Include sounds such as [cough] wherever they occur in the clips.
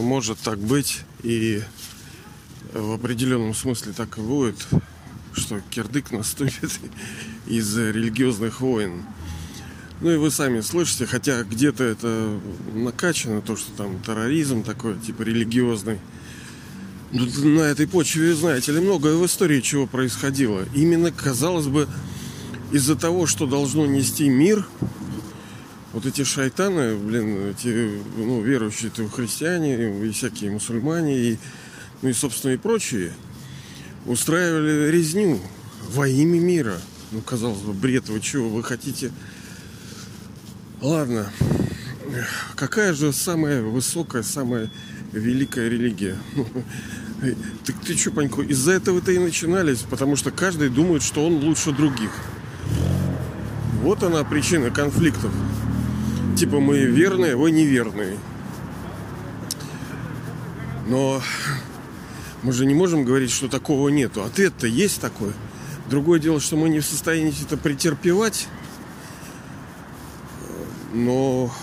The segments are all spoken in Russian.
может так быть, и в определенном смысле так и будет, что кирдык наступит [laughs] из религиозных войн. Ну и вы сами слышите, хотя где-то это накачано, то, что там терроризм такой, типа религиозный. Но на этой почве, знаете ли, многое в истории чего происходило. Именно, казалось бы, из-за того, что должно нести мир, вот эти шайтаны, блин, эти, ну, верующие -то христиане, и всякие мусульмане, и, ну и, собственно, и прочие, устраивали резню во имя мира. Ну, казалось бы, бред, вы чего, вы хотите... Ладно, какая же самая высокая, самая великая религия? [laughs] Так ты что, Панько, из-за этого-то и начинались, потому что каждый думает, что он лучше других. Вот она причина конфликтов. Типа мы верные, вы неверные. Но мы же не можем говорить, что такого нету. Ответ-то есть такой. Другое дело, что мы не в состоянии это претерпевать. Но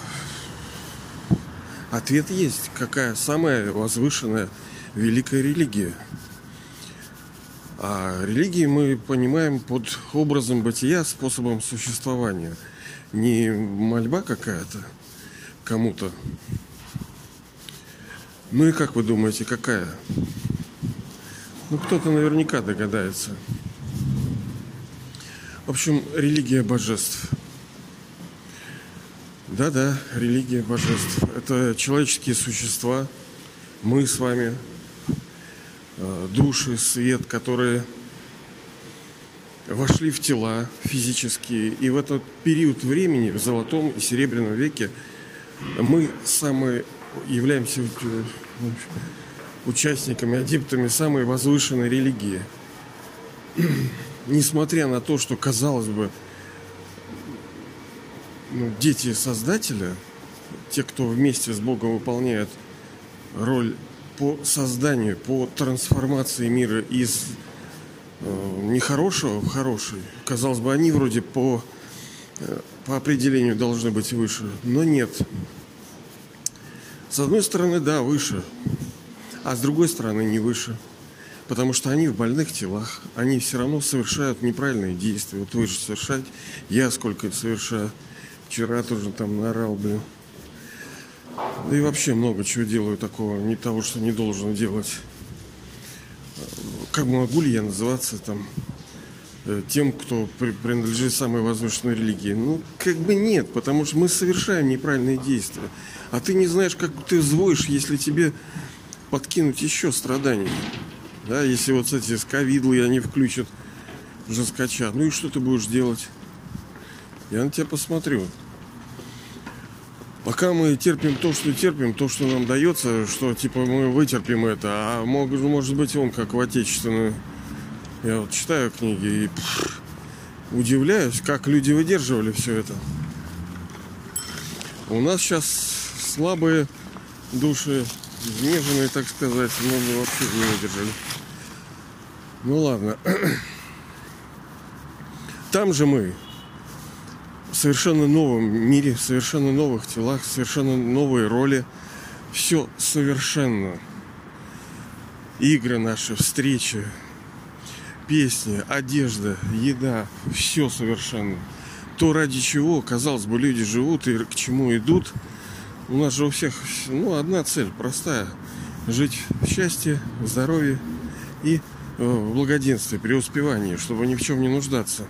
ответ есть. Какая самая возвышенная великая религия. А религии мы понимаем под образом бытия, способом существования. Не мольба какая-то кому-то. Ну и как вы думаете, какая? Ну, кто-то наверняка догадается. В общем, религия божеств. Да-да, религия божеств. Это человеческие существа. Мы с вами, Э, души, свет, которые вошли в тела физические. И в этот период времени, в золотом и серебряном веке, мы самые являемся э, участниками, адептами самой возвышенной религии. [clears throat] Несмотря на то, что, казалось бы, ну, дети Создателя, те, кто вместе с Богом выполняет роль по созданию, по трансформации мира из нехорошего в хороший. Казалось бы, они вроде по, э, по определению должны быть выше, но нет. С одной стороны, да, выше, а с другой стороны, не выше. Потому что они в больных телах, они все равно совершают неправильные действия. Вот вы же совершаете, я сколько совершаю. Вчера тоже там наорал, блин. Да и вообще много чего делаю такого, не того, что не должен делать. Как могу ли я называться там э, тем, кто принадлежит самой возвышенной религии? Ну, как бы нет, потому что мы совершаем неправильные действия. А ты не знаешь, как ты взвоишь, если тебе подкинуть еще страданий. Да, если вот эти сковидлы они включат жесткача. Ну и что ты будешь делать? Я на тебя посмотрю. Пока мы терпим то, что терпим, то, что нам дается, что типа мы вытерпим это, а мог, может быть он как в отечественную. Я вот читаю книги и пфф, удивляюсь, как люди выдерживали все это. У нас сейчас слабые души, изнеженные, так сказать, много вообще не выдержали. Ну ладно. [clears throat] Там же мы в совершенно новом мире, в совершенно новых телах, совершенно новые роли. Все совершенно. Игры наши, встречи, песни, одежда, еда, все совершенно. То, ради чего, казалось бы, люди живут и к чему идут. У нас же у всех, ну, одна цель простая. Жить в счастье, в здоровье и э, в благоденствии, преуспевании, чтобы ни в чем не нуждаться.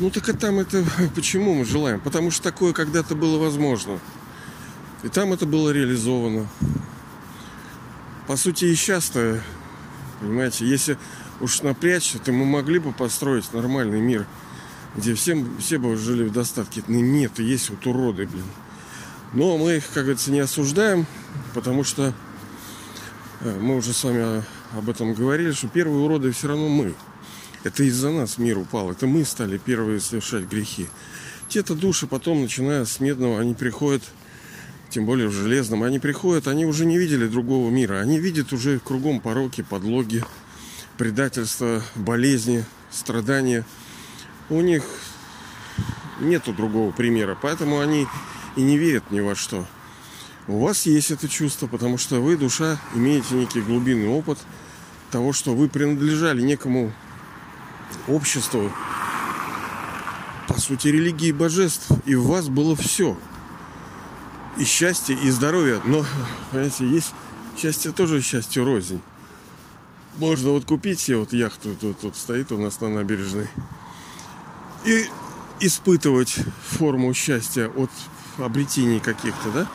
Ну так и там это [laughs] почему мы желаем? Потому что такое когда-то было возможно. И там это было реализовано. По сути, и сейчас-то, понимаете, если уж напрячься, то мы могли бы построить нормальный мир, где всем, все бы жили в достатке. Но нет, есть вот уроды, блин. Но мы их, как говорится, не осуждаем, потому что э, мы уже с вами об этом говорили, что первые уроды все равно мы. Это из-за нас мир упал. Это мы стали первые совершать грехи. Те-то души потом, начиная с медного, они приходят, тем более в железном, они приходят, они уже не видели другого мира. Они видят уже кругом пороки, подлоги, предательства, болезни, страдания. У них нету другого примера, поэтому они и не верят ни во что. У вас есть это чувство, потому что вы, душа, имеете некий глубинный опыт того, что вы принадлежали некому обществу, по сути, религии божеств, и у вас было все. И счастье, и здоровье. Но, понимаете, есть счастье тоже счастье рознь. Можно вот купить себе вот яхту, тут, тут стоит у нас на набережной, и испытывать форму счастья от обретений каких-то, да?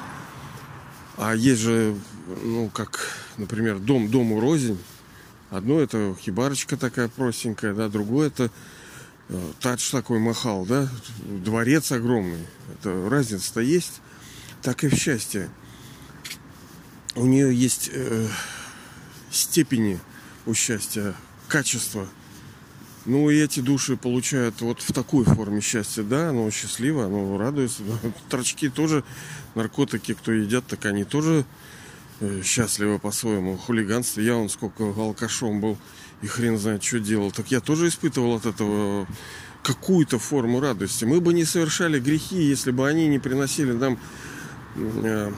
А есть же, ну, как, например, дом дому рознь. Одно это хибарочка такая простенькая, да, другое это э, тадж такой махал, да, дворец огромный. Это разница-то есть, так и в счастье. У нее есть э, степени у счастья, качество. Ну и эти души получают вот в такой форме счастья, да, оно счастливо, оно радуется. [laughs] Торчки тоже, наркотики, кто едят, так они тоже э, счастливы по-своему. Хулиганство, я он сколько алкашом был и хрен знает, что делал. Так я тоже испытывал от этого какую-то форму радости. Мы бы не совершали грехи, если бы они не приносили нам э,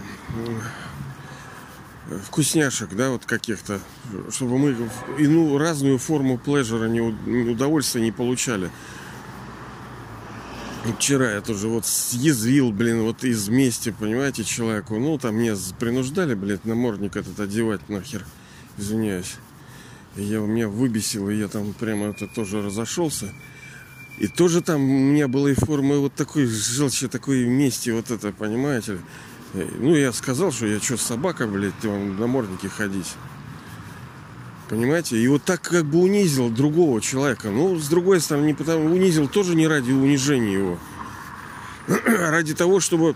вкусняшек, да, вот каких-то, чтобы мы ину разную форму плежера, не удовольствия не получали. Вчера я тоже вот съязвил, блин, вот из мести, понимаете, человеку. Ну, там меня принуждали, блядь, намордник этот одевать нахер. Извиняюсь. Я, меня выбесил, и я там прямо это тоже разошелся. И тоже там у меня была и форма вот такой желчи, такой мести, вот это, понимаете ну, я сказал, что я что, собака, блядь, вам на морднике ходить. Понимаете? И вот так как бы унизил другого человека. Ну, с другой стороны, не потому, унизил тоже не ради унижения его. А ради того, чтобы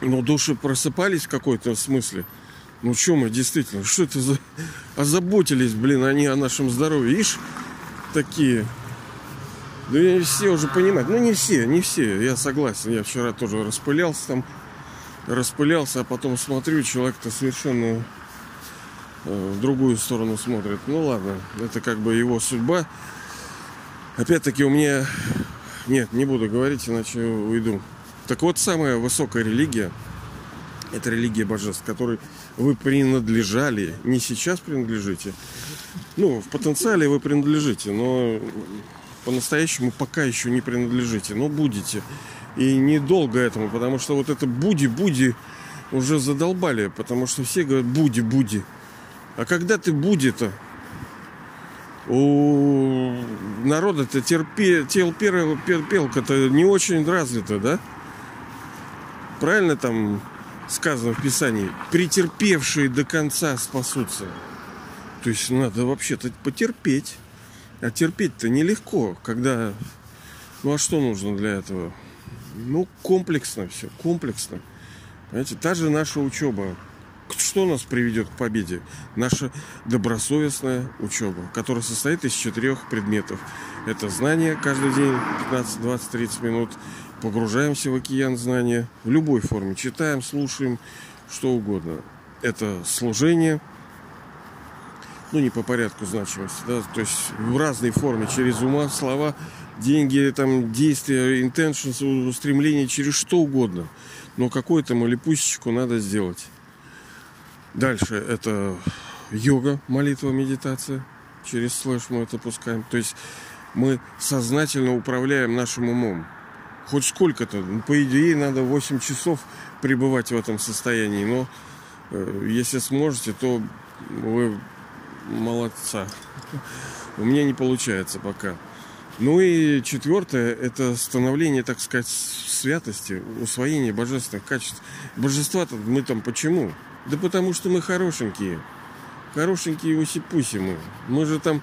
ну, души просыпались в какой-то смысле. Ну, что мы действительно, что это за... [laughs] Озаботились, блин, они о нашем здоровье. Ишь, такие. Да все уже понимают. Ну, не все, не все, я согласен. Я вчера тоже распылялся там распылялся, а потом смотрю, человек-то совершенно в другую сторону смотрит. Ну ладно, это как бы его судьба. Опять-таки у меня... Нет, не буду говорить, иначе уйду. Так вот, самая высокая религия – это религия божеств, которой вы принадлежали, не сейчас принадлежите. Ну, в потенциале вы принадлежите, но по-настоящему пока еще не принадлежите, но будете. И недолго этому, потому что вот это буди-буди уже задолбали, потому что все говорят буди-буди. А когда ты буди-то? У народа-то терпе, терпелка-то не очень развита, да? Правильно там сказано в Писании? Претерпевшие до конца спасутся. То есть надо вообще-то потерпеть. А терпеть-то нелегко, когда... Ну а что нужно для этого? Ну, комплексно все, комплексно. Понимаете, та же наша учеба. Что нас приведет к победе? Наша добросовестная учеба, которая состоит из четырех предметов. Это знание каждый день, 15, 20, 30 минут. Погружаемся в океан знания в любой форме. Читаем, слушаем, что угодно. Это служение, ну не по порядку значимости, да, то есть в разной форме, через ума, слова, деньги, там, действия, intentions, устремления через что угодно. Но какую-то малипусечку надо сделать. Дальше это йога, молитва, медитация. Через слэш мы это пускаем. То есть мы сознательно управляем нашим умом. Хоть сколько-то. Ну, по идее, надо 8 часов пребывать в этом состоянии. Но э, если сможете, то вы молодца. У меня не получается пока. Ну и четвертое – это становление, так сказать, святости, усвоение божественных качеств. Божества-то мы там почему? Да потому что мы хорошенькие. Хорошенькие уси-пуси мы. Мы же там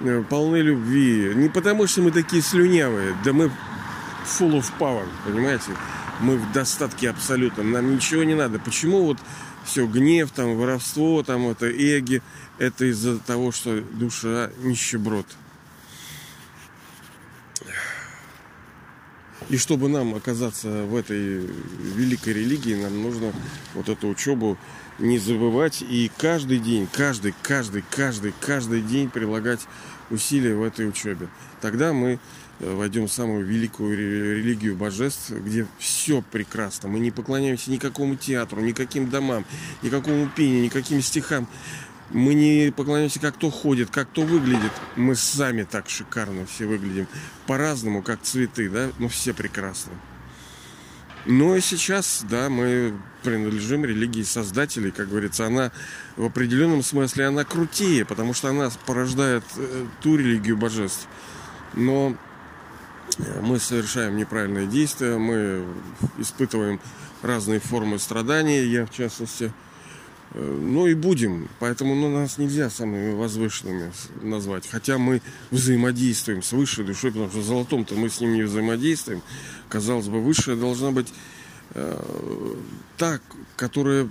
э, полны любви. Не потому что мы такие слюнявые, да мы full of power, понимаете? Мы в достатке абсолютном, нам ничего не надо. Почему вот все гнев, там, воровство, там, это эги, это из-за того, что душа нищеброд. И чтобы нам оказаться в этой великой религии, нам нужно вот эту учебу не забывать и каждый день, каждый, каждый, каждый, каждый день прилагать усилия в этой учебе. Тогда мы э, войдем в самую великую религию божеств, где все прекрасно. Мы не поклоняемся никакому театру, никаким домам, никакому пению, никаким стихам. Мы не поклоняемся, как кто ходит, как кто выглядит. Мы сами так шикарно все выглядим. По-разному, как цветы, да, но все прекрасны. Но и сейчас, да, мы принадлежим религии создателей, как говорится, она в определенном смысле она крутее, потому что она порождает э, ту религию божеств. Но э, мы совершаем неправильные действия, мы испытываем разные формы страданий, я в частности, ну и будем. Поэтому ну, нас нельзя самыми возвышенными назвать. Хотя мы взаимодействуем с высшей душой, потому что в золотом-то мы с ним не взаимодействуем. Казалось бы, высшая должна быть э, та, которая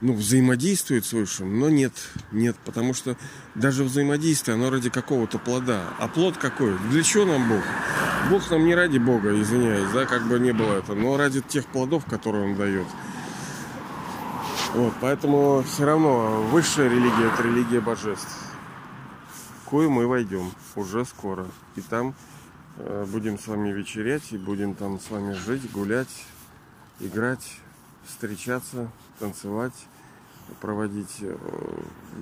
ну, взаимодействует с высшим, но нет, нет, потому что даже взаимодействие, оно ради какого-то плода. А плод какой? Для чего нам Бог? Бог нам не ради Бога, извиняюсь, да, как бы не было это, но ради тех плодов, которые Он дает. Вот, поэтому все равно высшая религия – это религия божеств. В мы войдем уже скоро. И там э, будем с вами вечерять, и будем там с вами жить, гулять, играть, встречаться, танцевать, проводить э,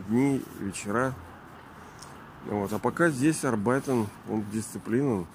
дни, вечера. Вот. А пока здесь Арбайтен, он дисциплинен.